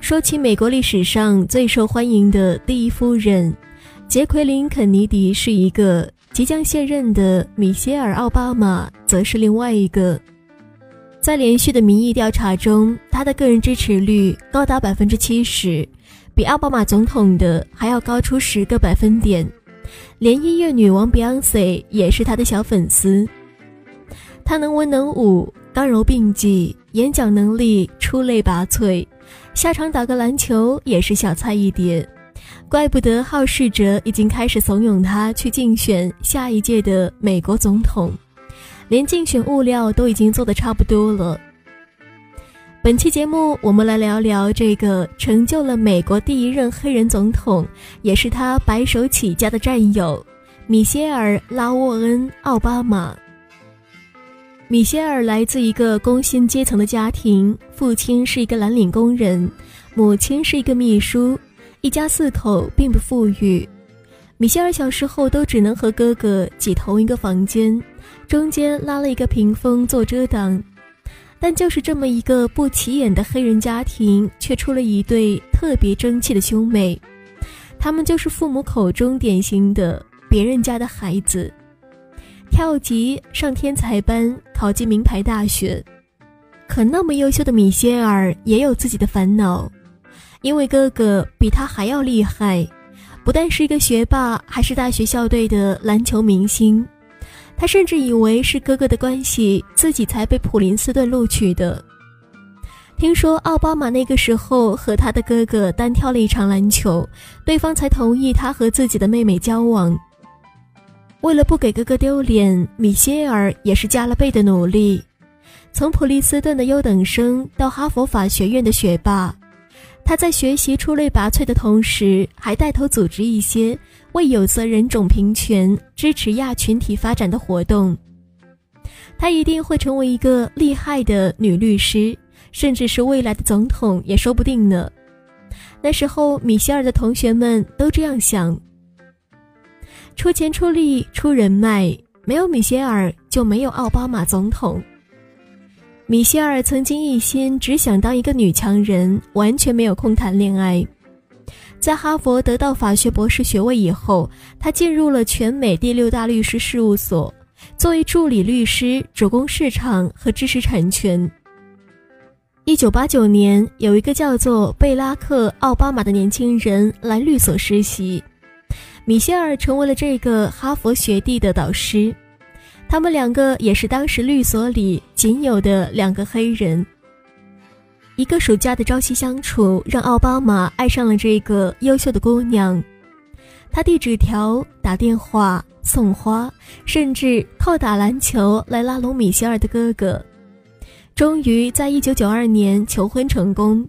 说起美国历史上最受欢迎的第一夫人，杰奎琳·肯尼迪是一个，即将卸任的米歇尔·奥巴马则是另外一个。在连续的民意调查中，他的个人支持率高达百分之七十，比奥巴马总统的还要高出十个百分点。连音乐女王 Beyonce 也是他的小粉丝。他能文能武，刚柔并济，演讲能力出类拔萃，下场打个篮球也是小菜一碟。怪不得好事者已经开始怂恿他去竞选下一届的美国总统。连竞选物料都已经做得差不多了。本期节目，我们来聊聊这个成就了美国第一任黑人总统，也是他白手起家的战友——米歇尔·拉沃恩·奥巴马。米歇尔来自一个工薪阶层的家庭，父亲是一个蓝领工人，母亲是一个秘书，一家四口并不富裕。米歇尔小时候都只能和哥哥挤同一个房间。中间拉了一个屏风做遮挡，但就是这么一个不起眼的黑人家庭，却出了一对特别争气的兄妹。他们就是父母口中典型的别人家的孩子，跳级上天才班，考进名牌大学。可那么优秀的米歇尔也有自己的烦恼，因为哥哥比他还要厉害，不但是一个学霸，还是大学校队的篮球明星。他甚至以为是哥哥的关系，自己才被普林斯顿录取的。听说奥巴马那个时候和他的哥哥单挑了一场篮球，对方才同意他和自己的妹妹交往。为了不给哥哥丢脸，米歇尔也是加了倍的努力，从普利斯顿的优等生到哈佛法学院的学霸。他在学习出类拔萃的同时，还带头组织一些为有色人种平权、支持亚群体发展的活动。他一定会成为一个厉害的女律师，甚至是未来的总统也说不定呢。那时候，米歇尔的同学们都这样想：出钱、出力、出人脉，没有米歇尔就没有奥巴马总统。米歇尔曾经一心只想当一个女强人，完全没有空谈恋爱。在哈佛得到法学博士学位以后，他进入了全美第六大律师事务所，作为助理律师，主攻市场和知识产权。一九八九年，有一个叫做贝拉克·奥巴马的年轻人来律所实习，米歇尔成为了这个哈佛学弟的导师。他们两个也是当时律所里仅有的两个黑人。一个暑假的朝夕相处，让奥巴马爱上了这个优秀的姑娘。他递纸条、打电话、送花，甚至靠打篮球来拉拢米歇尔的哥哥。终于在一九九二年求婚成功。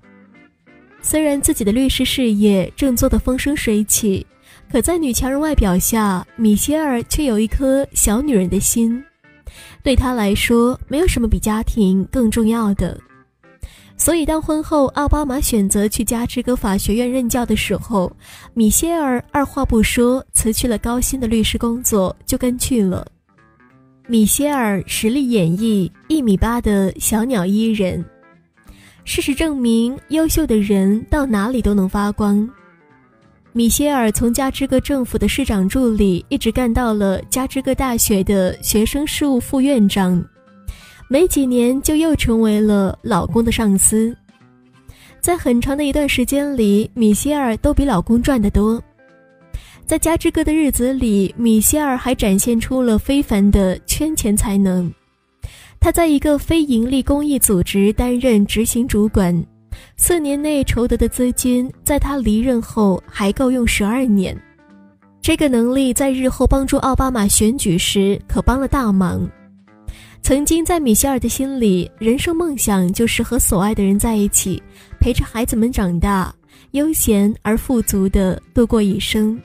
虽然自己的律师事业正做得风生水起。可在女强人外表下，米歇尔却有一颗小女人的心。对她来说，没有什么比家庭更重要的。所以，当婚后奥巴马选择去加之哥法学院任教的时候，米歇尔二话不说辞去了高薪的律师工作，就跟去了。米歇尔实力演绎一米八的小鸟依人。事实证明，优秀的人到哪里都能发光。米歇尔从加之哥政府的市长助理一直干到了加之哥大学的学生事务副院长，没几年就又成为了老公的上司。在很长的一段时间里，米歇尔都比老公赚得多。在加之哥的日子里，米歇尔还展现出了非凡的圈钱才能。他在一个非营利公益组织担任执行主管。四年内筹得的资金，在他离任后还够用十二年。这个能力在日后帮助奥巴马选举时可帮了大忙。曾经在米歇尔的心里，人生梦想就是和所爱的人在一起，陪着孩子们长大，悠闲而富足地度过一生。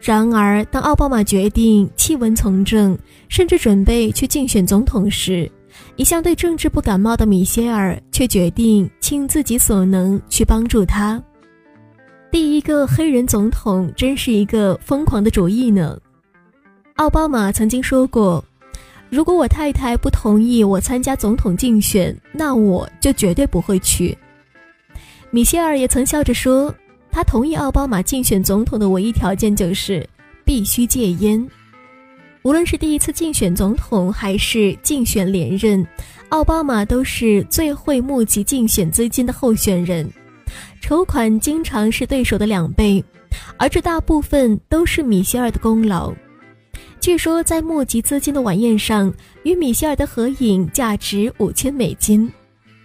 然而，当奥巴马决定弃文从政，甚至准备去竞选总统时，一向对政治不感冒的米歇尔却决定倾自己所能去帮助他。第一个黑人总统真是一个疯狂的主意呢。奥巴马曾经说过：“如果我太太不同意我参加总统竞选，那我就绝对不会去。米歇尔也曾笑着说，他同意奥巴马竞选总统的唯一条件就是必须戒烟。无论是第一次竞选总统还是竞选连任，奥巴马都是最会募集竞选资金的候选人，筹款经常是对手的两倍，而这大部分都是米歇尔的功劳。据说在募集资金的晚宴上，与米歇尔的合影价值五千美金。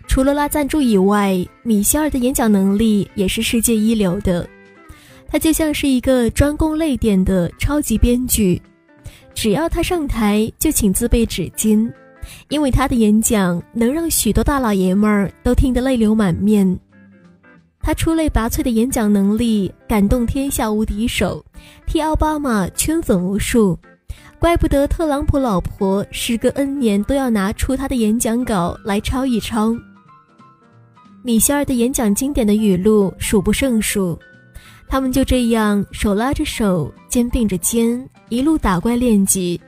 除了拉赞助以外，米歇尔的演讲能力也是世界一流的，他就像是一个专攻泪点的超级编剧。只要他上台，就请自备纸巾，因为他的演讲能让许多大老爷们儿都听得泪流满面。他出类拔萃的演讲能力感动天下无敌手，替奥巴马圈粉无数，怪不得特朗普老婆时隔 N 年都要拿出他的演讲稿来抄一抄。米歇尔的演讲经典的语录数不胜数，他们就这样手拉着手，肩并着肩。一路打怪练级，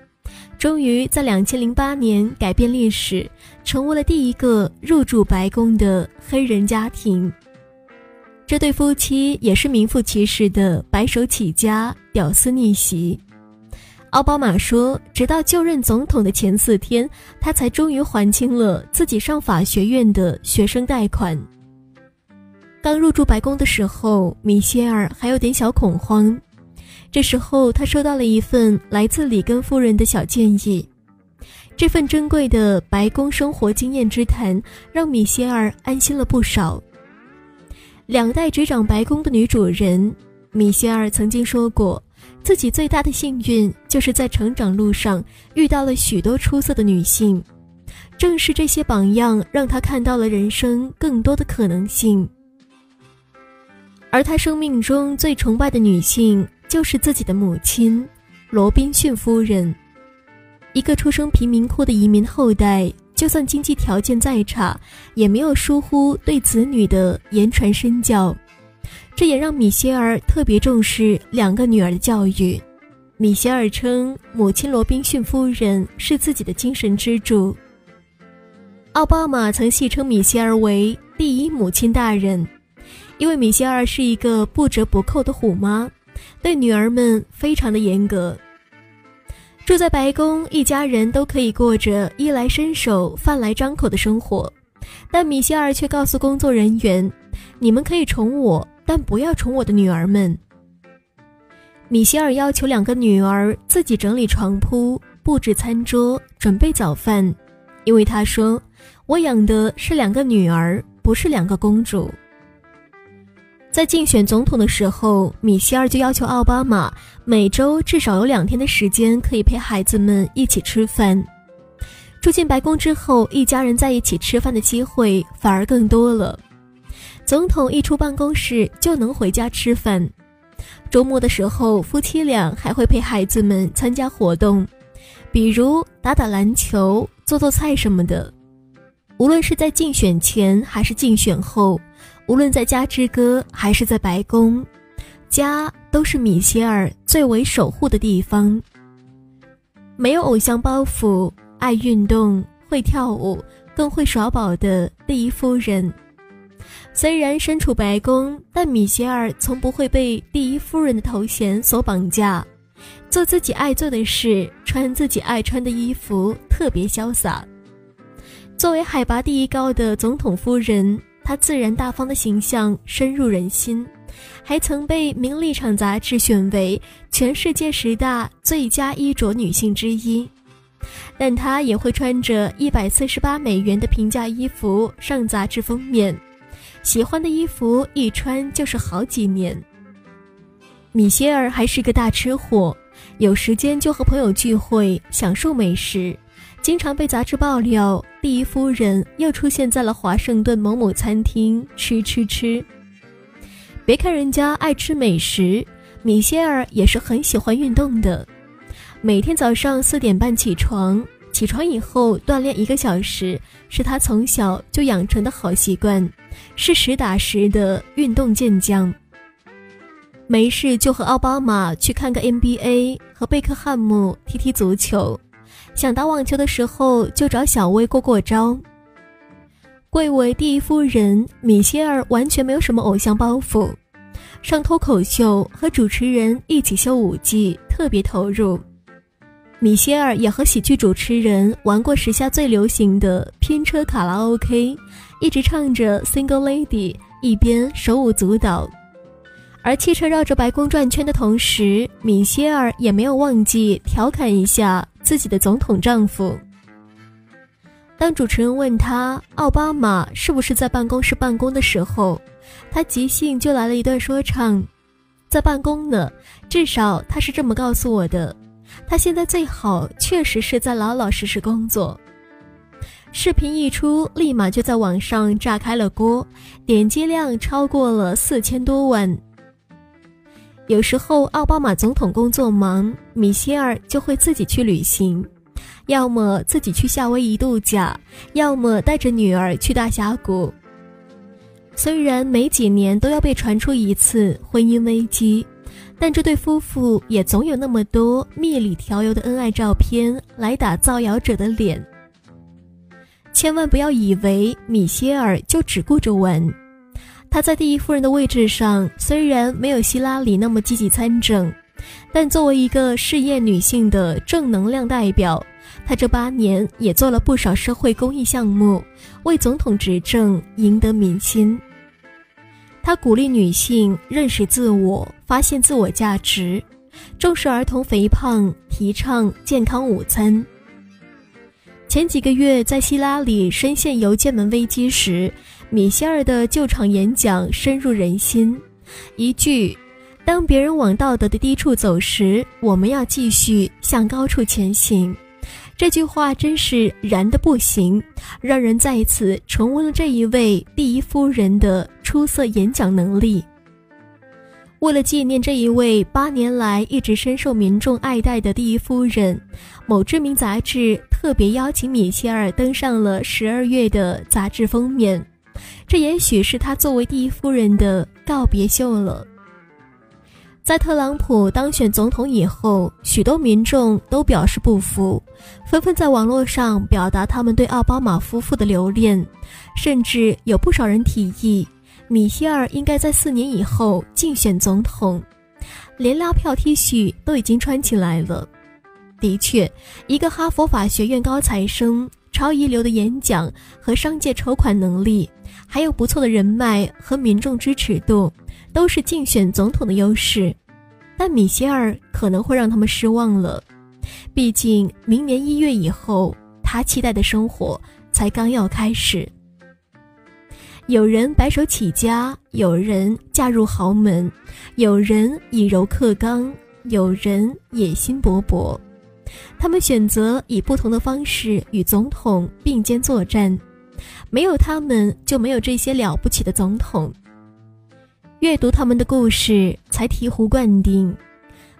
终于在两千零八年改变历史，成为了第一个入住白宫的黑人家庭。这对夫妻也是名副其实的白手起家、屌丝逆袭。奥巴马说，直到就任总统的前四天，他才终于还清了自己上法学院的学生贷款。刚入住白宫的时候，米歇尔还有点小恐慌。这时候，他收到了一份来自里根夫人的小建议。这份珍贵的白宫生活经验之谈，让米歇尔安心了不少。两代执掌白宫的女主人，米歇尔曾经说过，自己最大的幸运就是在成长路上遇到了许多出色的女性，正是这些榜样让她看到了人生更多的可能性。而她生命中最崇拜的女性。就是自己的母亲，罗宾逊夫人，一个出生贫民窟的移民后代，就算经济条件再差，也没有疏忽对子女的言传身教。这也让米歇尔特别重视两个女儿的教育。米歇尔称母亲罗宾逊夫人是自己的精神支柱。奥巴马曾戏称米歇尔为“第一母亲大人”，因为米歇尔是一个不折不扣的虎妈。对女儿们非常的严格。住在白宫，一家人都可以过着衣来伸手、饭来张口的生活，但米歇尔却告诉工作人员：“你们可以宠我，但不要宠我的女儿们。”米歇尔要求两个女儿自己整理床铺、布置餐桌、准备早饭，因为他说：“我养的是两个女儿，不是两个公主。”在竞选总统的时候，米歇尔就要求奥巴马每周至少有两天的时间可以陪孩子们一起吃饭。住进白宫之后，一家人在一起吃饭的机会反而更多了。总统一出办公室就能回家吃饭。周末的时候，夫妻俩还会陪孩子们参加活动，比如打打篮球、做做菜什么的。无论是在竞选前还是竞选后。无论在家之歌还是在白宫，家都是米歇尔最为守护的地方。没有偶像包袱、爱运动、会跳舞、更会耍宝的第一夫人。虽然身处白宫，但米歇尔从不会被第一夫人的头衔所绑架，做自己爱做的事，穿自己爱穿的衣服，特别潇洒。作为海拔第一高的总统夫人。她自然大方的形象深入人心，还曾被《名利场》杂志选为全世界十大最佳衣着女性之一。但她也会穿着一百四十八美元的平价衣服上杂志封面，喜欢的衣服一穿就是好几年。米歇尔还是个大吃货，有时间就和朋友聚会，享受美食。经常被杂志爆料，第一夫人又出现在了华盛顿某某餐厅吃吃吃。别看人家爱吃美食，米歇尔也是很喜欢运动的。每天早上四点半起床，起床以后锻炼一个小时，是他从小就养成的好习惯，是实打实的运动健将。没事就和奥巴马去看个 NBA，和贝克汉姆踢踢足球。想打网球的时候就找小薇过过招。贵为第一夫人，米歇尔完全没有什么偶像包袱，上脱口秀和主持人一起秀舞技，特别投入。米歇尔也和喜剧主持人玩过时下最流行的拼车卡拉 OK，一直唱着 Single Lady，一边手舞足蹈。而汽车绕着白宫转圈的同时，米歇尔也没有忘记调侃一下自己的总统丈夫。当主持人问他奥巴马是不是在办公室办公的时候，他即兴就来了一段说唱：“在办公呢，至少他是这么告诉我的。他现在最好确实是在老老实实工作。”视频一出，立马就在网上炸开了锅，点击量超过了四千多万。有时候奥巴马总统工作忙，米歇尔就会自己去旅行，要么自己去夏威夷度假，要么带着女儿去大峡谷。虽然每几年都要被传出一次婚姻危机，但这对夫妇也总有那么多蜜里调油的恩爱照片来打造谣者的脸。千万不要以为米歇尔就只顾着玩。她在第一夫人的位置上，虽然没有希拉里那么积极参政，但作为一个事业女性的正能量代表，她这八年也做了不少社会公益项目，为总统执政赢得民心。她鼓励女性认识自我，发现自我价值，重视儿童肥胖，提倡健康午餐。前几个月，在希拉里深陷邮件门危机时。米歇尔的救场演讲深入人心，一句“当别人往道德的低处走时，我们要继续向高处前行”，这句话真是燃的不行，让人再一次重温了这一位第一夫人的出色演讲能力。为了纪念这一位八年来一直深受民众爱戴的第一夫人，某知名杂志特别邀请米歇尔登上了十二月的杂志封面。这也许是他作为第一夫人的告别秀了。在特朗普当选总统以后，许多民众都表示不服，纷纷在网络上表达他们对奥巴马夫妇的留恋，甚至有不少人提议米歇尔应该在四年以后竞选总统，连拉票 T 恤都已经穿起来了。的确，一个哈佛法学院高材生。超一流的演讲和商界筹款能力，还有不错的人脉和民众支持度，都是竞选总统的优势。但米歇尔可能会让他们失望了，毕竟明年一月以后，他期待的生活才刚要开始。有人白手起家，有人嫁入豪门，有人以柔克刚，有人野心勃勃。他们选择以不同的方式与总统并肩作战，没有他们就没有这些了不起的总统。阅读他们的故事，才醍醐灌顶。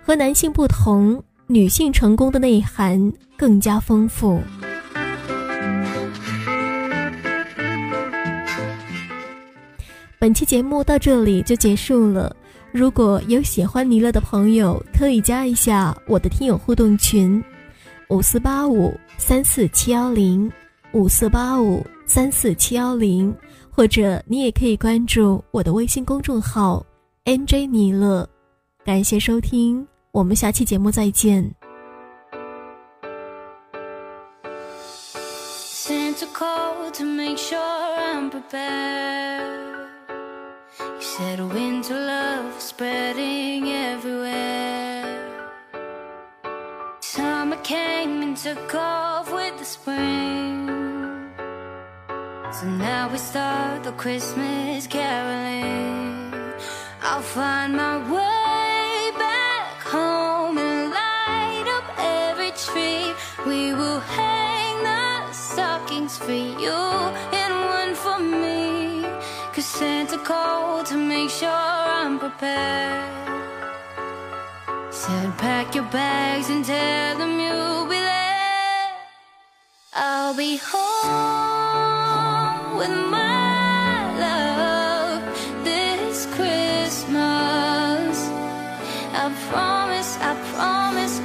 和男性不同，女性成功的内涵更加丰富。本期节目到这里就结束了。如果有喜欢尼乐的朋友，可以加一下我的听友互动群，五四八五三四七幺零，五四八五三四七幺零，或者你也可以关注我的微信公众号 NJ 尼乐。感谢收听，我们下期节目再见。Said a winter love spreading everywhere. Summer came and took off with the spring. So now we start the Christmas caroling. I'll find my way back home and light up every tree. We will hang the stockings for you and one for me. Cause Santa called to make sure I'm prepared. Said, pack your bags and tell them you'll be there. I'll be home I promise, I promise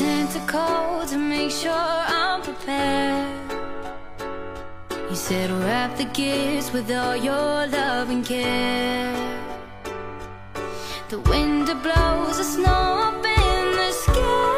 sent a call to make sure I'm prepared. You said wrap the gifts with all your love and care. The wind blows the snow up in the sky.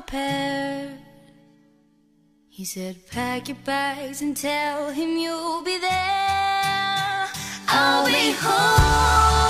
prepared. He said, Pack your bags and tell him you'll be there. I'll be home.